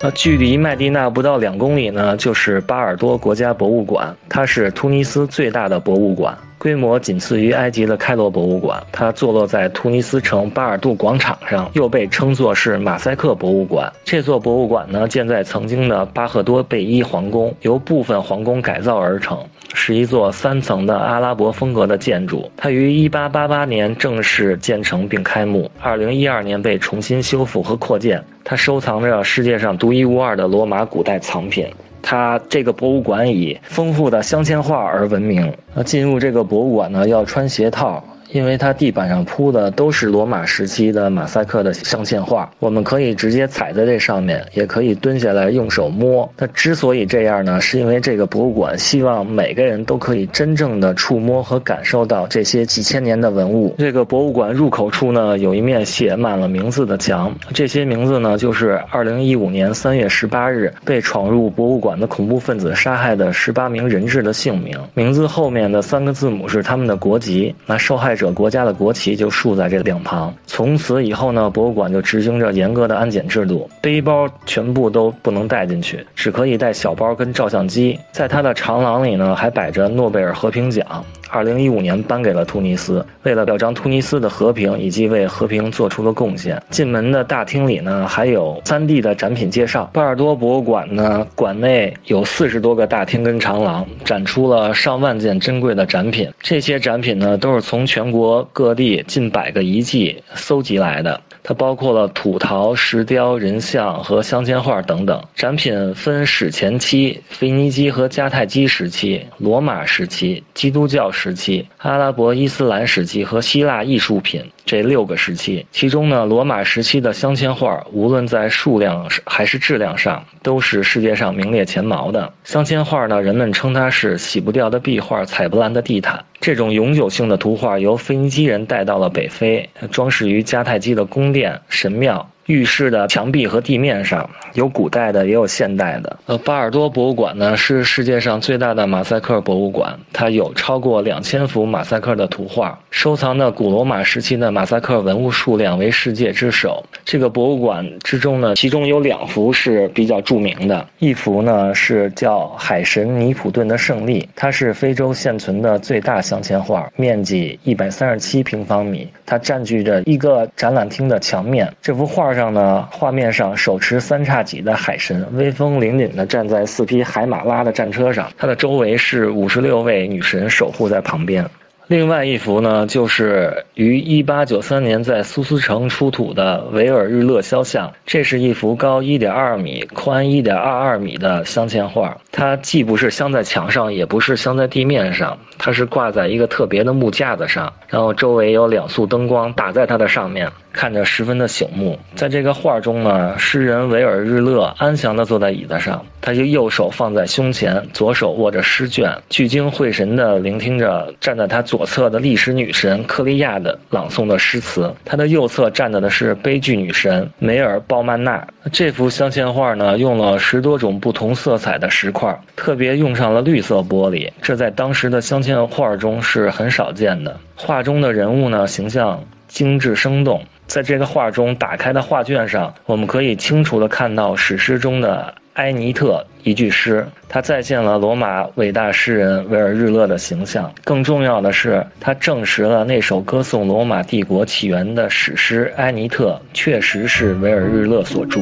那距离麦地那不到两公里呢，就是巴尔多国家博物馆，它是突尼斯最大的博物馆。规模仅次于埃及的开罗博物馆，它坐落在突尼斯城巴尔杜广场上，又被称作是马赛克博物馆。这座博物馆呢，建在曾经的巴赫多贝伊皇宫，由部分皇宫改造而成，是一座三层的阿拉伯风格的建筑。它于1888年正式建成并开幕，2012年被重新修复和扩建。它收藏着世界上独一无二的罗马古代藏品。它这个博物馆以丰富的镶嵌画而闻名。那进入这个博物馆呢，要穿鞋套。因为它地板上铺的都是罗马时期的马赛克的镶嵌画，我们可以直接踩在这上面，也可以蹲下来用手摸。那之所以这样呢，是因为这个博物馆希望每个人都可以真正的触摸和感受到这些几千年的文物。这个博物馆入口处呢，有一面写满了名字的墙，这些名字呢，就是2015年3月18日被闯入博物馆的恐怖分子杀害的18名人质的姓名。名字后面的三个字母是他们的国籍。那受害。者国家的国旗就竖在这两旁。从此以后呢，博物馆就执行着严格的安检制度，背包全部都不能带进去，只可以带小包跟照相机。在它的长廊里呢，还摆着诺贝尔和平奖。二零一五年颁给了突尼斯，为了表彰突尼斯的和平以及为和平做出了贡献。进门的大厅里呢，还有三 D 的展品介绍。巴尔多博物馆呢，馆内有四十多个大厅跟长廊，展出了上万件珍贵的展品。这些展品呢，都是从全全国各地近百个遗迹搜集来的。它包括了土陶、石雕、人像和镶嵌画等等。展品分史前期、腓尼基和迦太基时期、罗马时期、基督教时期、阿拉伯伊斯兰时期和希腊艺术品这六个时期。其中呢，罗马时期的镶嵌画，无论在数量还是质量上，都是世界上名列前茅的。镶嵌画呢，人们称它是洗不掉的壁画、踩不烂的地毯。这种永久性的图画由腓尼基人带到了北非，装饰于迦太基的宫殿、神庙。浴室的墙壁和地面上有古代的，也有现代的。呃，巴尔多博物馆呢是世界上最大的马赛克博物馆，它有超过两千幅马赛克的图画，收藏的古罗马时期的马赛克文物数量为世界之首。这个博物馆之中呢，其中有两幅是比较著名的，一幅呢是叫海神尼普顿的胜利，它是非洲现存的最大镶嵌画，面积一百三十七平方米，它占据着一个展览厅的墙面。这幅画。上呢，画面上手持三叉戟的海神威风凛凛地站在四匹海马拉的战车上，他的周围是五十六位女神守护在旁边。另外一幅呢，就是于一八九三年在苏斯城出土的维尔日勒肖像。这是一幅高一点二米、宽一点二二米的镶嵌画。它既不是镶在墙上，也不是镶在地面上，它是挂在一个特别的木架子上，然后周围有两束灯光打在它的上面。看着十分的醒目。在这个画中呢，诗人维尔日勒安详地坐在椅子上，他就右手放在胸前，左手握着诗卷，聚精会神地聆听着站在他左侧的历史女神克利亚的朗诵的诗词。他的右侧站着的是悲剧女神梅尔鲍曼娜。这幅镶嵌画呢，用了十多种不同色彩的石块，特别用上了绿色玻璃，这在当时的镶嵌画中是很少见的。画中的人物呢，形象精致生动。在这个画中打开的画卷上，我们可以清楚地看到史诗中的埃尼特一句诗，它再现了罗马伟大诗人维尔日勒的形象。更重要的是，它证实了那首歌颂罗马帝国起源的史诗《埃尼特》确实是维尔日勒所著。